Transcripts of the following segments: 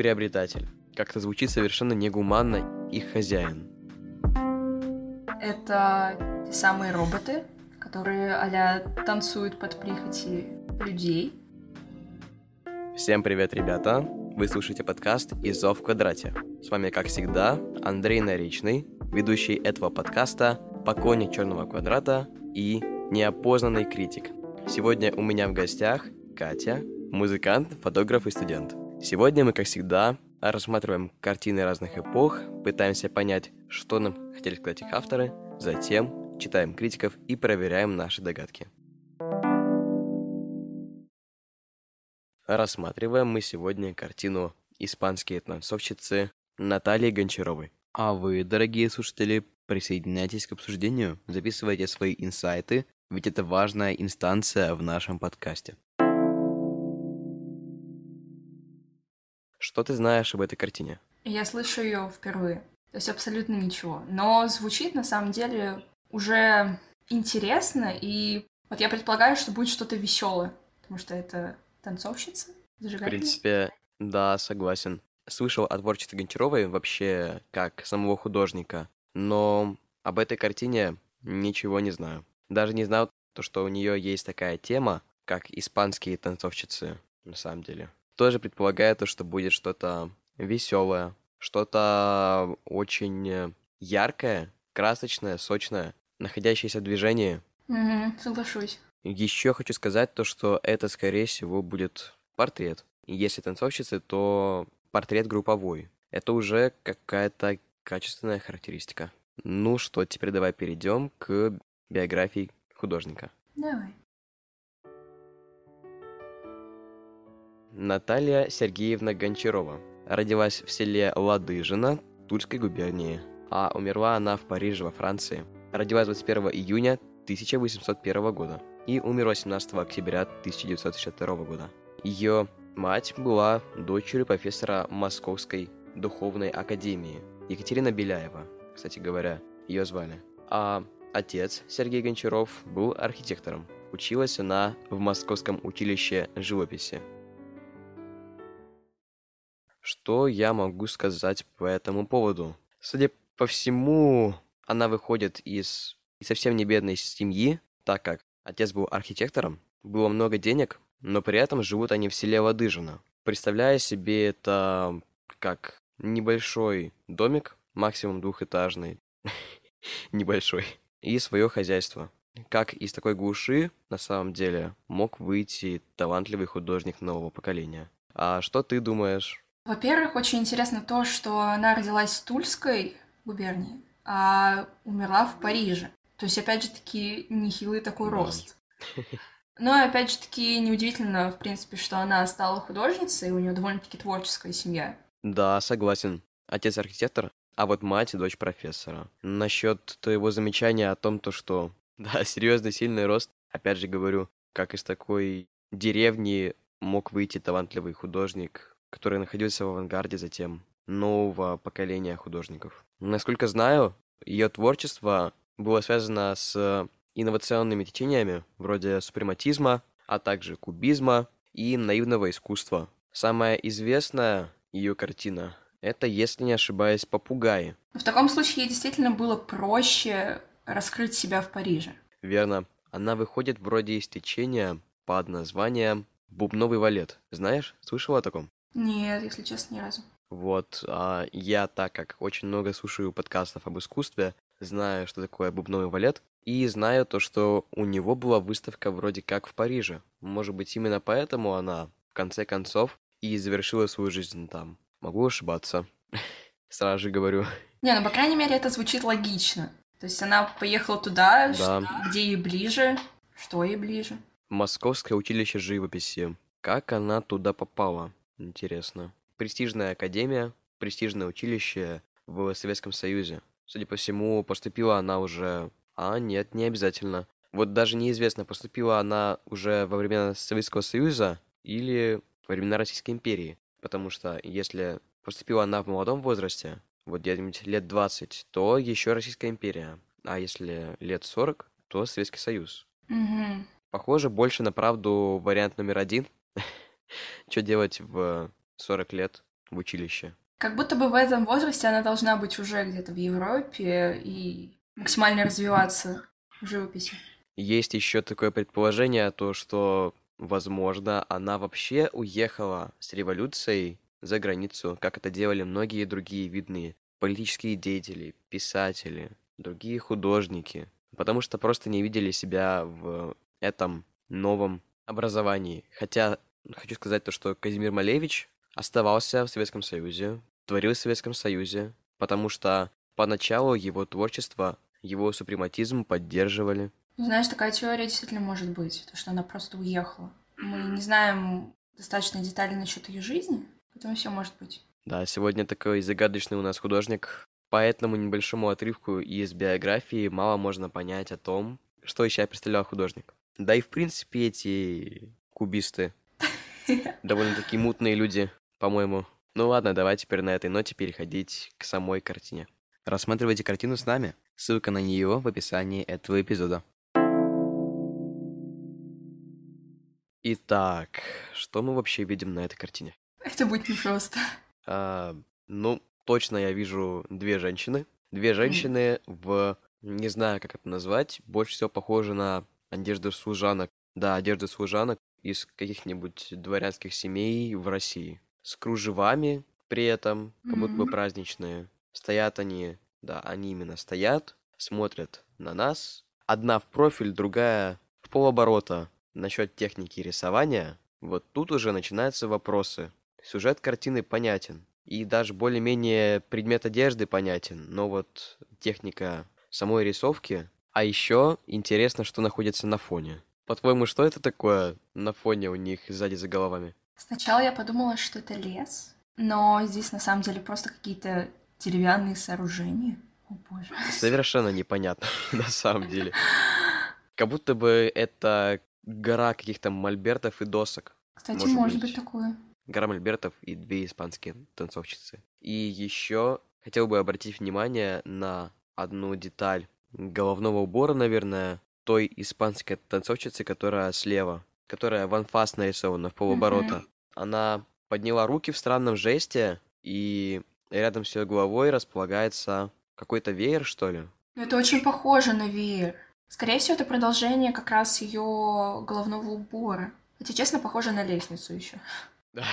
приобретатель. Как-то звучит совершенно негуманно их хозяин. Это те самые роботы, которые а танцуют под прихоти людей. Всем привет, ребята! Вы слушаете подкаст «Изо в квадрате». С вами, как всегда, Андрей Наричный, ведущий этого подкаста, поклонник черного квадрата и неопознанный критик. Сегодня у меня в гостях Катя, музыкант, фотограф и студент. Сегодня мы, как всегда, рассматриваем картины разных эпох, пытаемся понять, что нам хотели сказать их авторы, затем читаем критиков и проверяем наши догадки. Рассматриваем мы сегодня картину «Испанские танцовщицы» Натальи Гончаровой. А вы, дорогие слушатели, присоединяйтесь к обсуждению, записывайте свои инсайты, ведь это важная инстанция в нашем подкасте. Что ты знаешь об этой картине? Я слышу ее впервые. То есть абсолютно ничего. Но звучит на самом деле уже интересно, и вот я предполагаю, что будет что-то веселое, потому что это танцовщица, В принципе, да, согласен. Слышал о творчестве Гончаровой вообще как самого художника, но об этой картине ничего не знаю. Даже не знал то, что у нее есть такая тема, как испанские танцовщицы, на самом деле тоже предполагает то, что будет что-то веселое, что-то очень яркое, красочное, сочное, находящееся в движении. Угу, соглашусь. Еще хочу сказать то, что это, скорее всего, будет портрет. Если танцовщицы, то портрет групповой. Это уже какая-то качественная характеристика. Ну что, теперь давай перейдем к биографии художника. Давай. Наталья Сергеевна Гончарова. Родилась в селе Ладыжина Тульской губернии, а умерла она в Париже во Франции. Родилась 21 июня 1801 года и умерла 17 октября 1962 года. Ее мать была дочерью профессора Московской духовной академии Екатерина Беляева, кстати говоря, ее звали. А отец Сергей Гончаров был архитектором. Училась она в Московском училище живописи. Что я могу сказать по этому поводу? Судя по всему, она выходит из совсем не бедной семьи, так как отец был архитектором, было много денег, но при этом живут они в селе Ладыжино. Представляя себе это как небольшой домик, максимум двухэтажный, небольшой, и свое хозяйство. Как из такой глуши, на самом деле, мог выйти талантливый художник нового поколения. А что ты думаешь во-первых, очень интересно то, что она родилась в Тульской губернии, а умерла в Париже. То есть, опять же таки, нехилый такой рост. Но, опять же таки, неудивительно, в принципе, что она стала художницей, и у нее довольно-таки творческая семья. Да, согласен. Отец архитектор, а вот мать и дочь профессора. Насчет твоего замечания о том, то, что, да, серьезный сильный рост, опять же говорю, как из такой деревни мог выйти талантливый художник, который находился в авангарде затем нового поколения художников. Насколько знаю, ее творчество было связано с инновационными течениями вроде супрематизма, а также кубизма и наивного искусства. Самая известная ее картина — это, если не ошибаюсь, «Попугаи». В таком случае ей действительно было проще раскрыть себя в Париже. Верно. Она выходит вроде из течения под названием «Бубновый валет». Знаешь, слышала о таком? Нет, если честно, ни разу. Вот, а я, так как очень много слушаю подкастов об искусстве, знаю, что такое бубновый валет, и знаю то, что у него была выставка вроде как в Париже. Может быть, именно поэтому она, в конце концов, и завершила свою жизнь там. Могу ошибаться. Сразу же говорю. Не, ну, по крайней мере, это звучит логично. То есть она поехала туда, да. где ей ближе. Что ей ближе? Московское училище живописи. Как она туда попала? Интересно. Престижная академия, престижное училище в Советском Союзе. Судя по всему, поступила она уже... А, нет, не обязательно. Вот даже неизвестно, поступила она уже во времена Советского Союза или во времена Российской империи. Потому что если поступила она в молодом возрасте, вот где-нибудь лет 20, то еще Российская империя. А если лет 40, то Советский Союз. Угу. Похоже больше на правду вариант номер один. Что делать в 40 лет? в училище. Как будто бы в этом возрасте она должна быть уже где-то в Европе и максимально развиваться в живописи. Есть еще такое предположение, то что, возможно, она вообще уехала с революцией за границу, как это делали многие другие видные политические деятели, писатели, другие художники, потому что просто не видели себя в этом новом образовании. Хотя хочу сказать то, что Казимир Малевич оставался в Советском Союзе, творил в Советском Союзе, потому что поначалу его творчество, его супрематизм поддерживали. Знаешь, такая теория действительно может быть, то, что она просто уехала. Мы не знаем достаточно детально насчет ее жизни, поэтому все может быть. Да, сегодня такой загадочный у нас художник. По этому небольшому отрывку из биографии мало можно понять о том, что еще представлял художник. Да и в принципе эти кубисты довольно-таки мутные люди, по-моему. Ну ладно, давай теперь на этой ноте переходить к самой картине. Рассматривайте картину с нами. Ссылка на нее в описании этого эпизода. Итак, что мы вообще видим на этой картине? Это будет непросто. А, ну, точно я вижу две женщины. Две женщины в, не знаю, как это назвать, больше всего похожи на одежду служанок. Да, одежду служанок из каких-нибудь дворянских семей в России. С кружевами при этом, как будто бы праздничные. Стоят они, да, они именно стоят, смотрят на нас. Одна в профиль, другая в полоборота. Насчет техники рисования, вот тут уже начинаются вопросы. Сюжет картины понятен. И даже более-менее предмет одежды понятен. Но вот техника самой рисовки. А еще интересно, что находится на фоне. По-твоему, что это такое на фоне у них сзади за головами? Сначала я подумала, что это лес, но здесь на самом деле просто какие-то деревянные сооружения. О боже. Совершенно непонятно, на самом деле. Как будто бы это гора каких-то мольбертов и досок. Кстати, Может может, быть. быть такое. Гора мольбертов и две испанские танцовщицы. И еще хотел бы обратить внимание на одну деталь головного убора, наверное, той испанской танцовщицы, которая слева, которая в анфас нарисована в полоборота. Мгм. Она подняла руки в странном жесте, и рядом с ее головой располагается какой-то веер, что ли? Ну, Это очень похоже на веер. Скорее всего, это продолжение как раз ее головного убора. Хотя, честно, похоже на лестницу еще. Ай,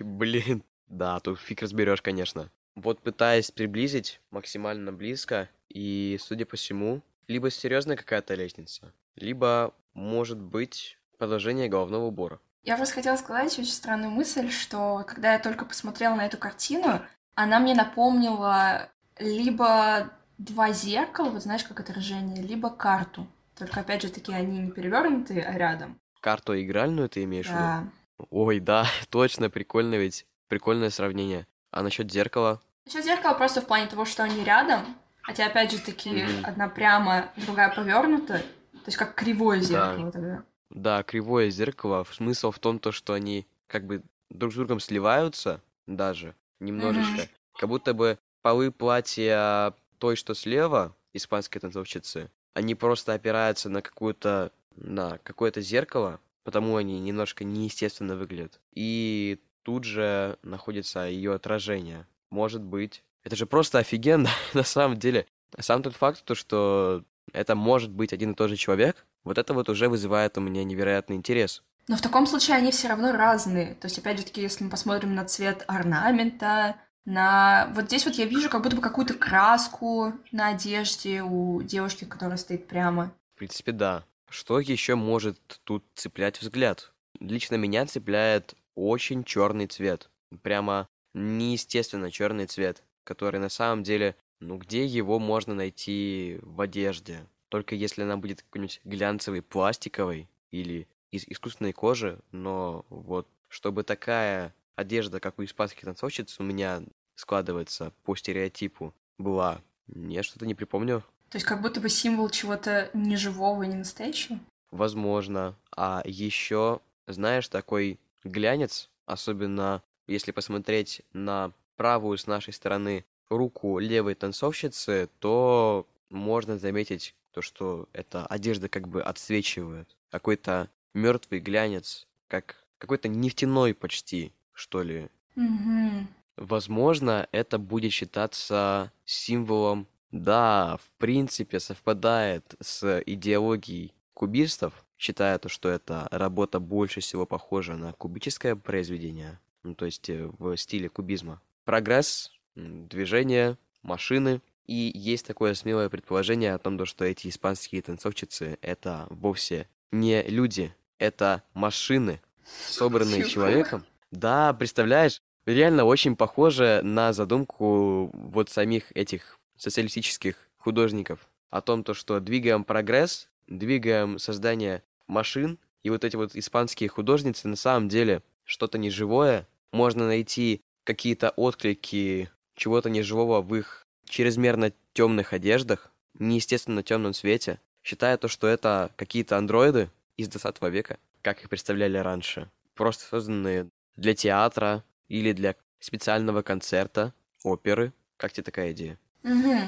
блин. Да, тут фиг разберешь, конечно. Вот пытаясь приблизить максимально близко, и, судя по всему, либо серьезная какая-то лестница, либо, может быть, продолжение головного убора. Я просто хотела сказать очень странную мысль, что когда я только посмотрела на эту картину, она мне напомнила либо два зеркала, вот знаешь, как отражение, либо карту. Только, опять же, таки они не перевернутые, а рядом. Карту игральную ты имеешь в виду? Да. Ой, да, точно, прикольно ведь. Прикольное сравнение. А насчет зеркала? Насчет зеркала просто в плане того, что они рядом, хотя, опять же, таки Мгм. одна прямо, другая повернута, то есть как кривое зеркало тогда. Да, кривое зеркало. Смысл в том, то, что они как бы друг с другом сливаются даже немножечко. Как будто бы полы платья той, что слева, испанской танцовщицы, они просто опираются на какую-то на какое-то зеркало, потому они немножко неестественно выглядят. И тут же находится ее отражение. Может быть. Это же просто офигенно, на самом деле. Сам тот факт, то, что это может быть один и тот же человек, вот это вот уже вызывает у меня невероятный интерес. Но в таком случае они все равно разные. То есть, опять же таки, если мы посмотрим на цвет орнамента, на... Вот здесь вот я вижу как будто бы какую-то краску на одежде у девушки, которая стоит прямо. В принципе, да. Что еще может тут цеплять взгляд? Лично меня цепляет очень черный цвет. Прямо неестественно черный цвет, который на самом деле, ну где его можно найти в одежде? Только если она будет какой-нибудь глянцевый, пластиковый или из искусственной кожи, но вот чтобы такая одежда, как у испанских танцовщиц, у меня складывается по стереотипу, была. Я что-то не припомню. То есть как будто бы символ чего-то неживого и не настоящего. Возможно. А еще, знаешь, такой глянец, особенно если посмотреть на правую с нашей стороны руку левой танцовщицы, то можно заметить то, что эта одежда как бы отсвечивает. Какой-то мертвый глянец, как какой-то нефтяной почти, что ли. Мгм. Возможно, это будет считаться символом, да, в принципе, совпадает с идеологией кубистов, считая то, что эта работа больше всего похожа на кубическое произведение, ну, то есть э, в стиле кубизма. Прогресс, движение, машины. И есть такое смелое предположение о том, что эти испанские танцовщицы — это вовсе не люди, это машины, собранные человеком. Да, представляешь, реально очень похоже на задумку вот самих этих социалистических художников о том, то, что двигаем прогресс, двигаем создание машин, и вот эти вот испанские художницы на самом деле что-то неживое, можно найти какие-то отклики чего-то неживого в их чрезмерно темных одеждах, неестественно темном свете, считая то, что это какие-то андроиды из 20 века, как их представляли раньше, просто созданные для театра или для специального концерта, оперы. Как тебе такая идея? Угу.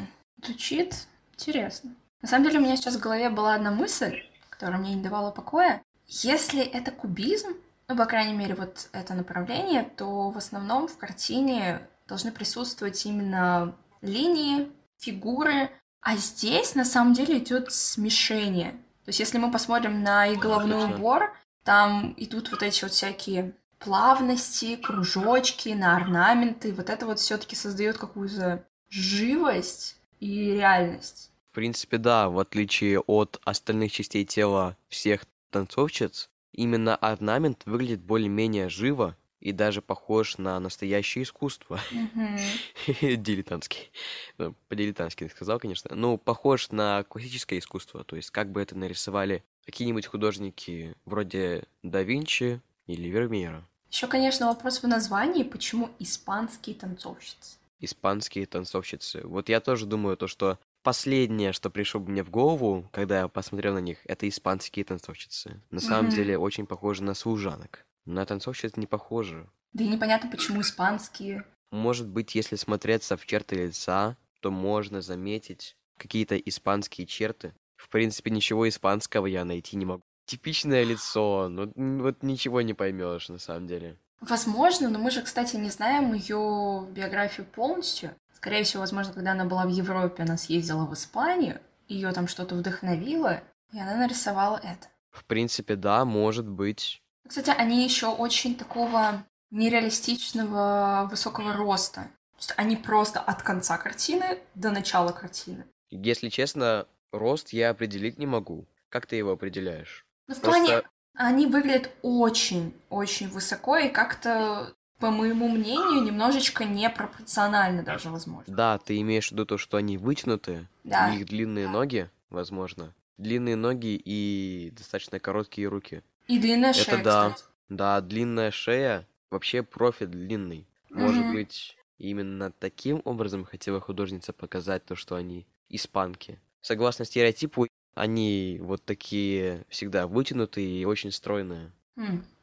Звучит интересно. На самом деле у меня сейчас в голове была одна мысль, которая мне не давала покоя. Если это кубизм, ну, по крайней мере, вот это направление, то в основном в картине должны присутствовать именно линии, фигуры, а здесь на самом деле идет смешение. То есть, если мы посмотрим на и головной убор, там идут вот эти вот всякие плавности, кружочки, на орнаменты. Вот это вот все-таки создает какую-то живость и реальность. В принципе, да, в отличие от остальных частей тела всех танцовщиц, именно орнамент выглядит более-менее живо и даже похож на настоящее искусство. Дилетантский. Ну, по-дилетантски сказал, конечно. Ну, похож на классическое искусство. То есть, как бы это нарисовали какие-нибудь художники вроде да Винчи или Вермеера. Еще, конечно, вопрос в названии, почему испанские танцовщицы? Испанские танцовщицы. Вот я тоже думаю, то, что последнее, что пришло мне в голову, когда я посмотрел на них, это испанские танцовщицы. На самом mm-hmm. деле очень похожи на служанок. На танцовщиц не похожи. Да и непонятно, почему испанские. Может быть, если смотреться в черты лица, то можно заметить какие-то испанские черты. В принципе, ничего испанского я найти не могу. Типичное лицо, ну вот ничего не поймешь на самом деле. Возможно, но мы же, кстати, не знаем ее биографию полностью. Скорее всего, возможно, когда она была в Европе, она съездила в Испанию, ее там что-то вдохновило, и она нарисовала это. В принципе, да, может быть. Кстати, они еще очень такого нереалистичного высокого роста. То есть они просто от конца картины до начала картины. Если честно, рост я определить не могу. Как ты его определяешь? Ну, в просто... плане, они выглядят очень-очень высоко и как-то по моему мнению, немножечко непропорционально даже, возможно. Да, ты имеешь в виду то, что они вытянуты, да. у них длинные ноги, возможно. Длинные ноги и достаточно короткие руки. И длинная Это шея, да. Кстати. Да, длинная шея, вообще профиль длинный. Может угу. быть, именно таким образом хотела художница показать то, что они испанки. Согласно стереотипу, они вот такие всегда вытянутые и очень стройные.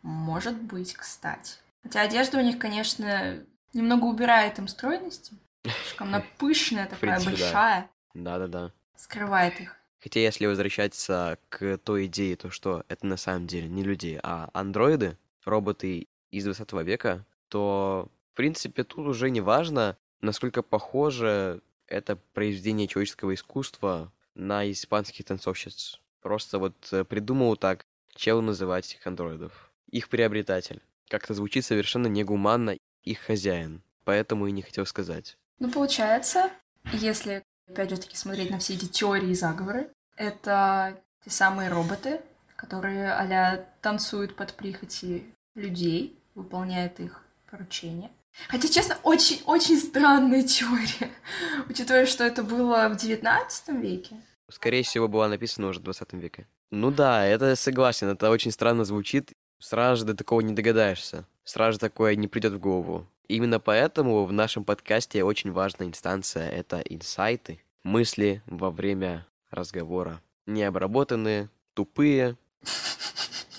Может быть, кстати. Хотя одежда у них, конечно, немного убирает им стройности. Слишком она пышная, такая принципе, большая. Да-да-да. Скрывает их. Хотя если возвращаться к той идее, то что это на самом деле не люди, а андроиды, роботы из 20 века, то, в принципе, тут уже не важно, насколько похоже это произведение человеческого искусства на испанских танцовщиц. Просто вот э, придумал так, чел называть этих андроидов. Их приобретатель. Как-то звучит совершенно негуманно их хозяин. Поэтому и не хотел сказать. Ну, получается, если, опять же таки, смотреть на все эти теории и заговоры, это те самые роботы, которые а танцуют под прихоти людей, выполняют их поручения. Хотя, честно, очень-очень странная теория, учитывая, что это было в 19 веке. Скорее всего, была написана уже в 20 веке. Ну да, это согласен, это очень странно звучит, Сразу же до такого не догадаешься. Сразу же такое не придет в голову. Именно поэтому в нашем подкасте очень важная инстанция — это инсайты, мысли во время разговора. Необработанные, тупые,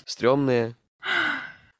стрёмные,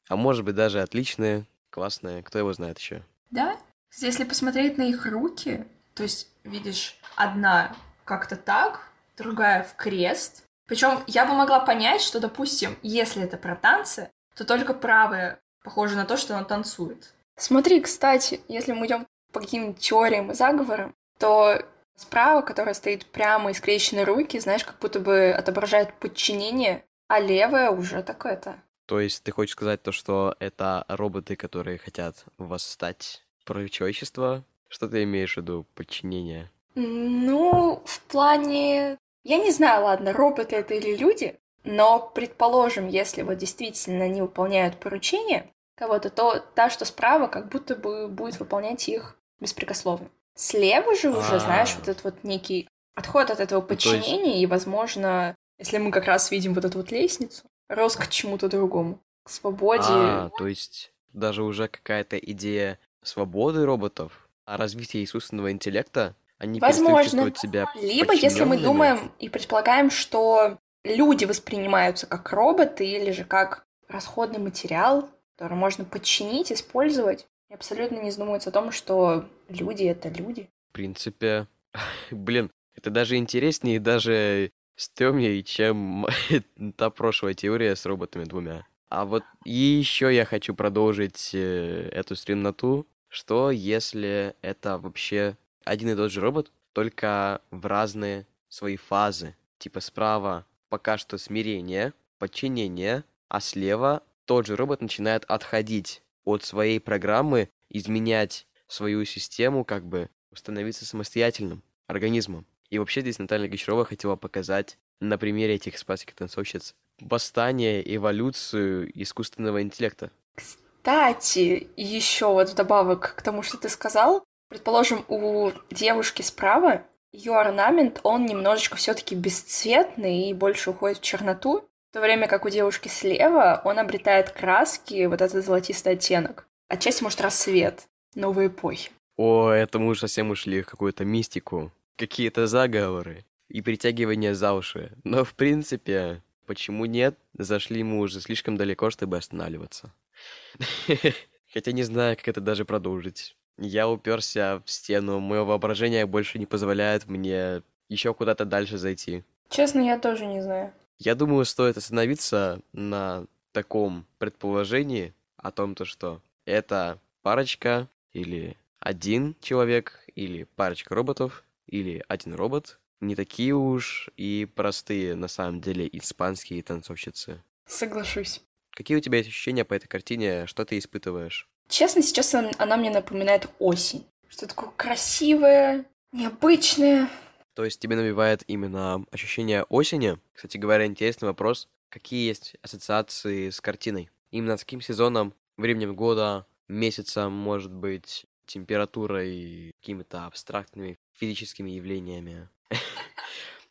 а может быть даже отличные, классные, кто его знает еще. Да? Если посмотреть на их руки, то есть видишь, одна как-то так, другая в крест. Причем я бы могла понять, что, допустим, если это про танцы, то только правая похоже на то, что она танцует. Смотри, кстати, если мы идем по каким-нибудь теориям и заговорам, то справа, которая стоит прямо и скрещенные руки, знаешь, как будто бы отображает подчинение, а левая уже так это. То есть ты хочешь сказать то, что это роботы, которые хотят восстать против человечества? Что ты имеешь в виду, подчинение? Ну, в плане... Я не знаю, ладно, роботы это или люди, но, предположим, если вот действительно они выполняют поручения кого-то, то та, что справа, как будто бы будет выполнять их беспрекословно. Слева же уже, знаешь, вот этот вот некий отход от этого подчинения, и, возможно, если мы как раз видим вот эту вот лестницу, рост к чему-то другому, к свободе. А, то есть даже уже какая-то идея свободы роботов, а развития искусственного интеллекта, они Возможно. себя Либо если мы думаем и предполагаем, что люди воспринимаются как роботы или же как расходный материал, который можно подчинить, использовать, и абсолютно не задумываются о том, что люди — это люди. В принципе, блин, это даже интереснее, даже стрёмнее, чем та прошлая теория с роботами двумя. А вот еще я хочу продолжить э, эту стремноту, что если это вообще один и тот же робот, только в разные свои фазы. Типа справа пока что смирение, подчинение, а слева тот же робот начинает отходить от своей программы, изменять свою систему, как бы становиться самостоятельным организмом. И вообще здесь Наталья Гончарова хотела показать на примере этих спасских танцовщиц восстание, эволюцию искусственного интеллекта. Кстати, еще вот вдобавок к тому, что ты сказал, предположим, у девушки справа ее орнамент, он немножечко все-таки бесцветный и больше уходит в черноту, в то время как у девушки слева он обретает краски, вот этот золотистый оттенок. Отчасти, может, рассвет новой эпохи. О, это мы уже совсем ушли в какую-то мистику. Какие-то заговоры и притягивание за уши. Но, в принципе, почему нет? Зашли мы уже слишком далеко, чтобы останавливаться. Хотя не знаю, как это даже продолжить. Я уперся в стену, мое воображение больше не позволяет мне еще куда-то дальше зайти. Честно, я тоже не знаю. Я думаю, стоит остановиться на таком предположении о том, то, что это парочка или один человек, или парочка роботов, или один робот. Не такие уж и простые, на самом деле, испанские танцовщицы. Соглашусь. Какие у тебя есть ощущения по этой картине? Что ты испытываешь? Честно, сейчас она мне напоминает осень. Что такое красивое, необычное. То есть тебе навевает именно ощущение осени? Кстати говоря, интересный вопрос. Какие есть ассоциации с картиной? Именно с каким сезоном, временем года, месяцем, может быть, температурой, какими-то абстрактными физическими явлениями?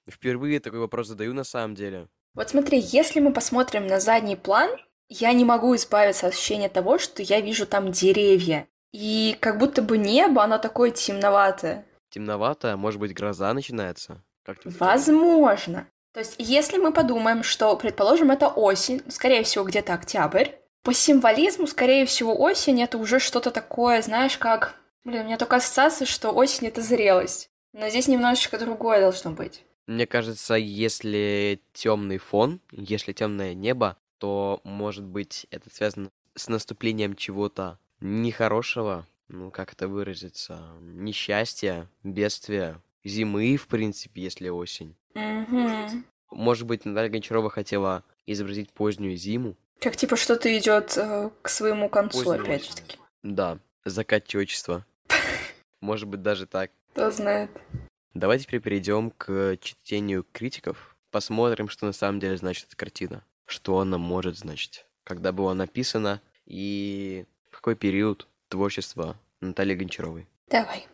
Впервые такой вопрос задаю на самом деле. Вот смотри, если мы посмотрим на задний план, я не могу избавиться от ощущения того, что я вижу там деревья. И как будто бы небо, оно такое темноватое. Темноватое? Может быть, гроза начинается? Как Возможно. То есть, если мы подумаем, что, предположим, это осень, скорее всего, где-то октябрь, по символизму, скорее всего, осень это уже что-то такое, знаешь, как... Блин, у меня только ассоциация, что осень — это зрелость. Но здесь немножечко другое должно быть. Мне кажется, если темный фон, если темное небо, то, может быть, это связано с наступлением чего-то нехорошего, ну, как это выразиться, несчастья, бедствия, зимы, в принципе, если осень. Mm-hmm. Может быть, Наталья Гончарова хотела изобразить позднюю зиму. Как типа что-то идет э, к своему концу, Позднюю опять же таки. Да, закат человечества. Может быть, даже так. Кто знает. Давайте теперь перейдем к чтению критиков. Посмотрим, что на самом деле значит эта картина что она может значить, когда была написана и в какой период творчества Натальи Гончаровой. Давай.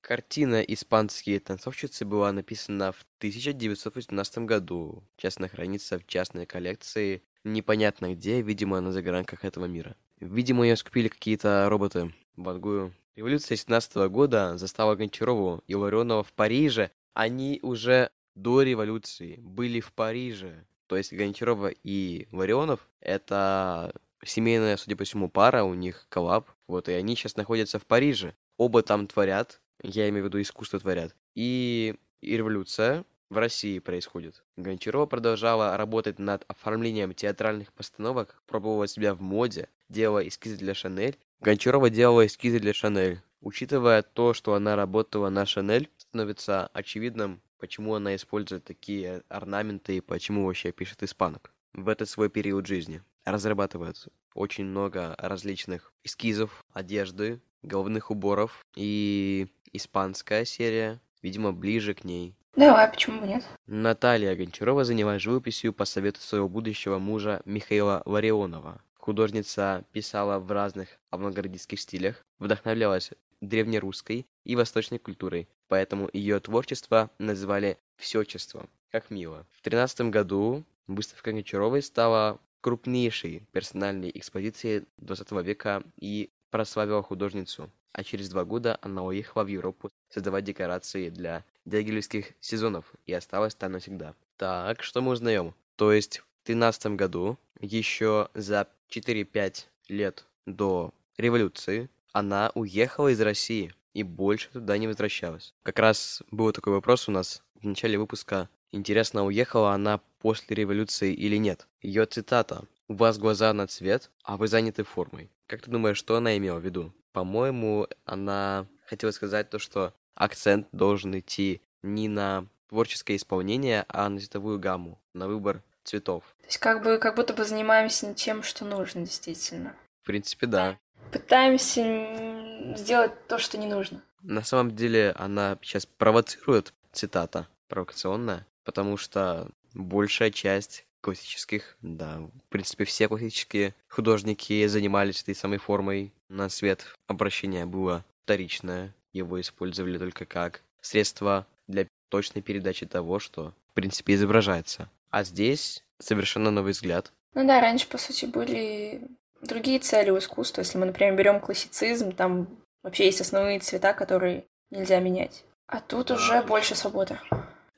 Картина «Испанские танцовщицы» была написана в 1918 году. Частно хранится в частной коллекции, непонятно где, видимо, на загранках этого мира. Видимо, ее скупили какие-то роботы. Вангую. Революция 17 года застала Гончарову и Ларионова в Париже. Они уже до революции были в Париже. То есть Гончарова и Ларионов — это семейная, судя по всему, пара, у них коллаб. Вот, и они сейчас находятся в Париже. Оба там творят, я имею в виду искусство творят. И, и революция, в России происходит. Гончарова продолжала работать над оформлением театральных постановок, пробовала себя в моде, делала эскизы для Шанель. Гончарова делала эскизы для Шанель. Учитывая то, что она работала на Шанель, становится очевидным, почему она использует такие орнаменты и почему вообще пишет испанок в этот свой период жизни. Разрабатывает очень много различных эскизов, одежды, головных уборов и испанская серия, видимо, ближе к ней. Давай, почему бы нет? Наталья Гончарова занималась живописью по совету своего будущего мужа Михаила Ларионова. Художница писала в разных авангардистских стилях, вдохновлялась древнерусской и восточной культурой, поэтому ее творчество называли «всечеством», как мило. В 13 году выставка Гончаровой стала крупнейшей персональной экспозицией 20 века и прославила художницу, а через два года она уехала в Европу создавать декорации для дягилевских сезонов и осталась там навсегда. Так, что мы узнаем? То есть в 13 году, еще за 4-5 лет до революции, она уехала из России и больше туда не возвращалась. Как раз был такой вопрос у нас в начале выпуска. Интересно, уехала она после революции или нет? Ее цитата «У вас глаза на цвет, а вы заняты формой». Как ты думаешь, что она имела в виду? По-моему, она хотела сказать то, что акцент должен идти не на творческое исполнение, а на цветовую гамму, на выбор цветов. То есть как бы как будто бы занимаемся тем, что нужно действительно. В принципе, да. Пытаемся сделать то, что не нужно. На самом деле она сейчас провоцирует, цитата провокационная, потому что большая часть классических, да, в принципе, все классические художники занимались этой самой формой. На свет обращение было вторичное, его использовали только как средство для точной передачи того, что, в принципе, изображается. А здесь совершенно новый взгляд. Ну да, раньше, по сути, были другие цели у искусства. Если мы, например, берем классицизм, там вообще есть основные цвета, которые нельзя менять. А тут уже больше свободы.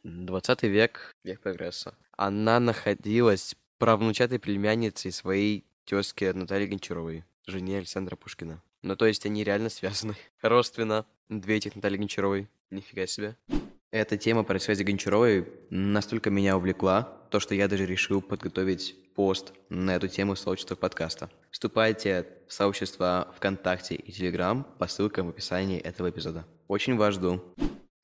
20 век, век прогресса. Она находилась правнучатой племянницей своей тезки Натальи Гончаровой, жене Александра Пушкина. Ну, то есть они реально связаны. Родственно. Две этих Натальи Гончаровой. Нифига себе. Эта тема про связи Гончаровой настолько меня увлекла, то, что я даже решил подготовить пост на эту тему в подкаста. Вступайте в сообщество ВКонтакте и Телеграм по ссылкам в описании этого эпизода. Очень вас жду.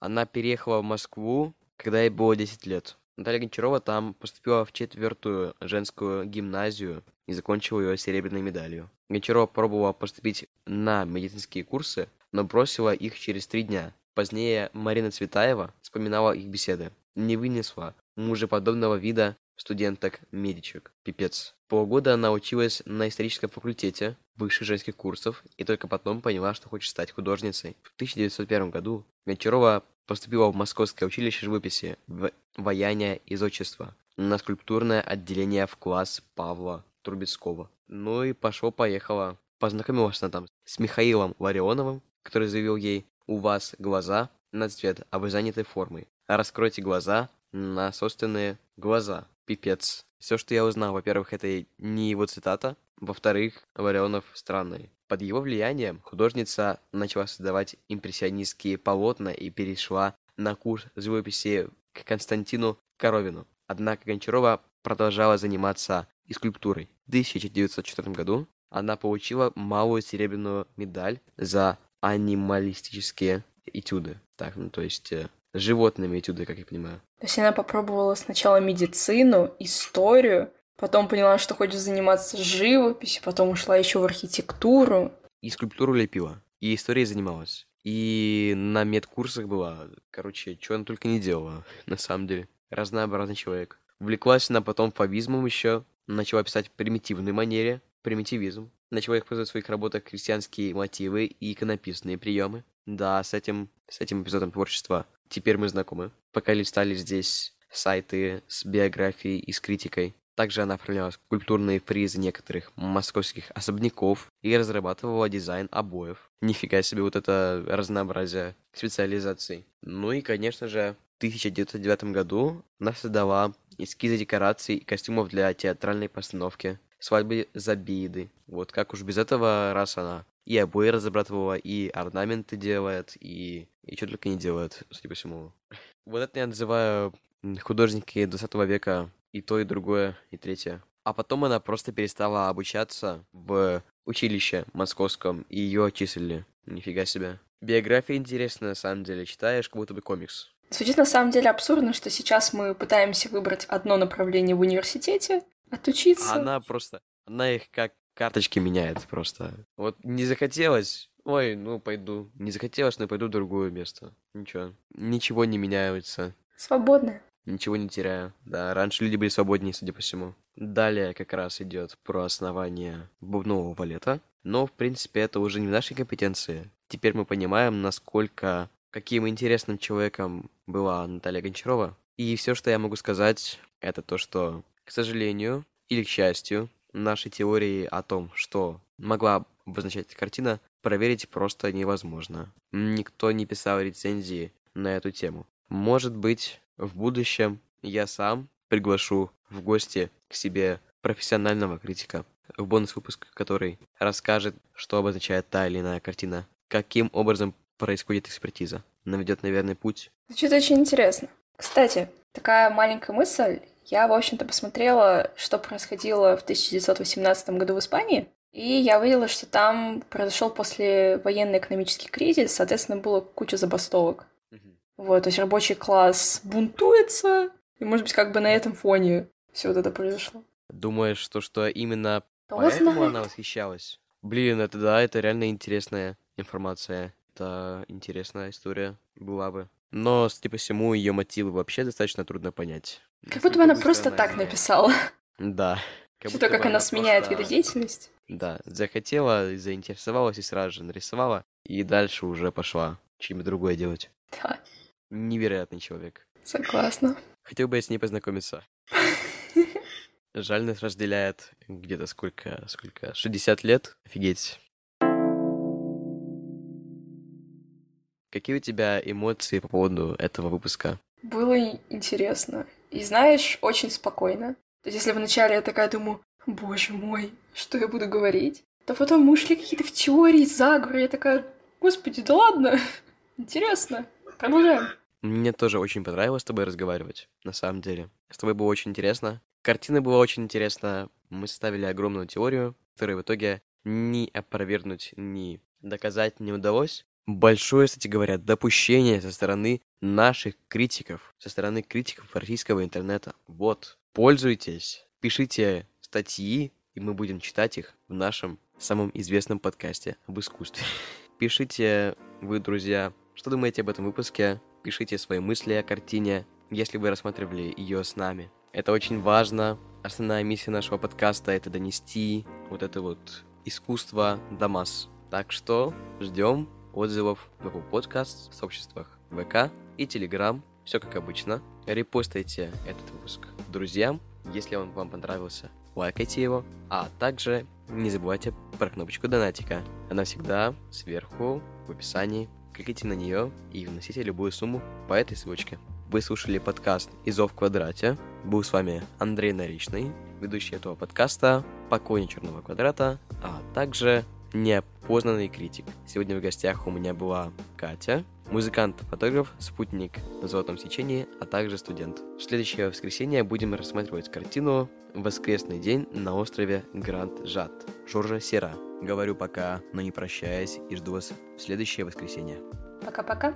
Она переехала в Москву, когда ей было 10 лет. Наталья Гончарова там поступила в четвертую женскую гимназию и закончила ее серебряной медалью. Гончарова пробовала поступить на медицинские курсы, но бросила их через три дня. Позднее Марина Цветаева вспоминала их беседы. Не вынесла мужеподобного вида студенток-медичек. Пипец. Полгода она училась на историческом факультете высших женских курсов и только потом поняла, что хочет стать художницей. В 1901 году Гончарова поступила в Московское училище живописи в вояние из отчества на скульптурное отделение в класс Павла Трубецкого. Ну и пошло-поехало. Познакомилась она там с Михаилом Ларионовым, который заявил ей у вас глаза на цвет, а вы заняты формой. Раскройте глаза на собственные глаза. Пипец. Все, что я узнал, во-первых, это не его цитата, во-вторых, Ларионов странный. Под его влиянием художница начала создавать импрессионистские полотна и перешла на курс живописи к Константину Коровину. Однако Гончарова продолжала заниматься и скульптурой. В 1904 году она получила малую серебряную медаль за анималистические этюды. Так, ну то есть э, животными этюды, как я понимаю. То есть она попробовала сначала медицину, историю, потом поняла, что хочет заниматься живописью, потом ушла еще в архитектуру. И скульптуру лепила, и историей занималась. И на медкурсах была, короче, что она только не делала, на самом деле. Разнообразный человек. Увлеклась она потом фавизмом еще, начала писать в примитивной манере, примитивизм. Начала использовать в своих работах крестьянские мотивы и иконописные приемы. Да, с этим, с этим эпизодом творчества теперь мы знакомы. Пока листали здесь сайты с биографией и с критикой. Также она оформляла скульптурные фризы некоторых московских особняков и разрабатывала дизайн обоев. Нифига себе вот это разнообразие специализаций. Ну и, конечно же, в 1909 году она создала эскизы декораций и костюмов для театральной постановки свадьбы Забиды. Вот как уж без этого, раз она и обои разрабатывала, и орнаменты делает, и, и что только не делает, судя по всему. Вот это я называю художники 20 века и то, и другое, и третье. А потом она просто перестала обучаться в училище московском, и ее отчислили. Нифига себе. Биография интересная, на самом деле. Читаешь, как будто бы комикс. Звучит на самом деле абсурдно, что сейчас мы пытаемся выбрать одно направление в университете, отучиться. Она просто... Она их как карточки меняет просто. Вот не захотелось, ой, ну пойду. Не захотелось, но пойду в другое место. Ничего. Ничего не меняется. Свободная. Ничего не теряю. Да, раньше люди были свободнее, судя по всему. Далее как раз идет про основание бубнового валета. Но, в принципе, это уже не в нашей компетенции. Теперь мы понимаем, насколько каким интересным человеком была Наталья Гончарова. И все, что я могу сказать, это то, что, к сожалению или к счастью, нашей теории о том, что могла обозначать картина, проверить просто невозможно. Никто не писал рецензии на эту тему. Может быть, в будущем я сам приглашу в гости к себе профессионального критика, в бонус-выпуск который расскажет, что обозначает та или иная картина, каким образом происходит экспертиза, наведет на верный путь. Звучит очень интересно. Кстати, такая маленькая мысль. Я, в общем-то, посмотрела, что происходило в 1918 году в Испании, и я увидела, что там произошел после военный экономический кризис, соответственно, было куча забастовок. Вот, то есть рабочий класс бунтуется, и, может быть, как бы на этом фоне все вот это произошло. Думаешь, что, что именно Кто поэтому знает? она восхищалась? Блин, это да, это реально интересная информация. Это интересная история была бы. Но, судя по всему, ее мотивы вообще достаточно трудно понять. Как будто бы она просто быстро так она- написала. Да. Как Что будто то, как она сменяет просто, виды деятельности. Да, захотела, заинтересовалась и сразу же нарисовала. И дальше уже пошла чем-то другое делать. Да, Невероятный человек. согласна. Хотел бы я с ней познакомиться. Жаль, нас разделяет где-то сколько, сколько, 60 лет? Офигеть. Какие у тебя эмоции по поводу этого выпуска? Было интересно. И знаешь, очень спокойно. То есть, если вначале я такая думаю, боже мой, что я буду говорить, то потом мы ушли какие-то в теории, заговоры, я такая, господи, да ладно, интересно, продолжаем. Мне тоже очень понравилось с тобой разговаривать, на самом деле. С тобой было очень интересно. Картина была очень интересна. Мы составили огромную теорию, которую в итоге ни опровергнуть, ни доказать не удалось. Большое, кстати говоря, допущение со стороны наших критиков, со стороны критиков российского интернета. Вот, пользуйтесь, пишите статьи, и мы будем читать их в нашем самом известном подкасте об искусстве. Пишите вы, друзья, что думаете об этом выпуске, пишите свои мысли о картине, если вы рассматривали ее с нами. Это очень важно. Основная миссия нашего подкаста — это донести вот это вот искусство до масс. Так что ждем отзывов в Apple Podcast, сообществах ВК и Telegram. Все как обычно. Репостайте этот выпуск друзьям. Если он вам понравился, лайкайте его. А также не забывайте про кнопочку донатика. Она всегда сверху в описании. Кликайте на нее и вносите любую сумму по этой ссылочке. Вы слушали подкаст «Изов в квадрате». Был с вами Андрей Наричный, ведущий этого подкаста, покойник Черного квадрата, а также неопознанный критик. Сегодня в гостях у меня была Катя, музыкант-фотограф, спутник на золотом сечении, а также студент. В следующее воскресенье будем рассматривать картину «Воскресный день на острове Гранд-Жат» Жоржа Сера. Говорю пока, но не прощаясь, и жду вас в следующее воскресенье. Пока-пока.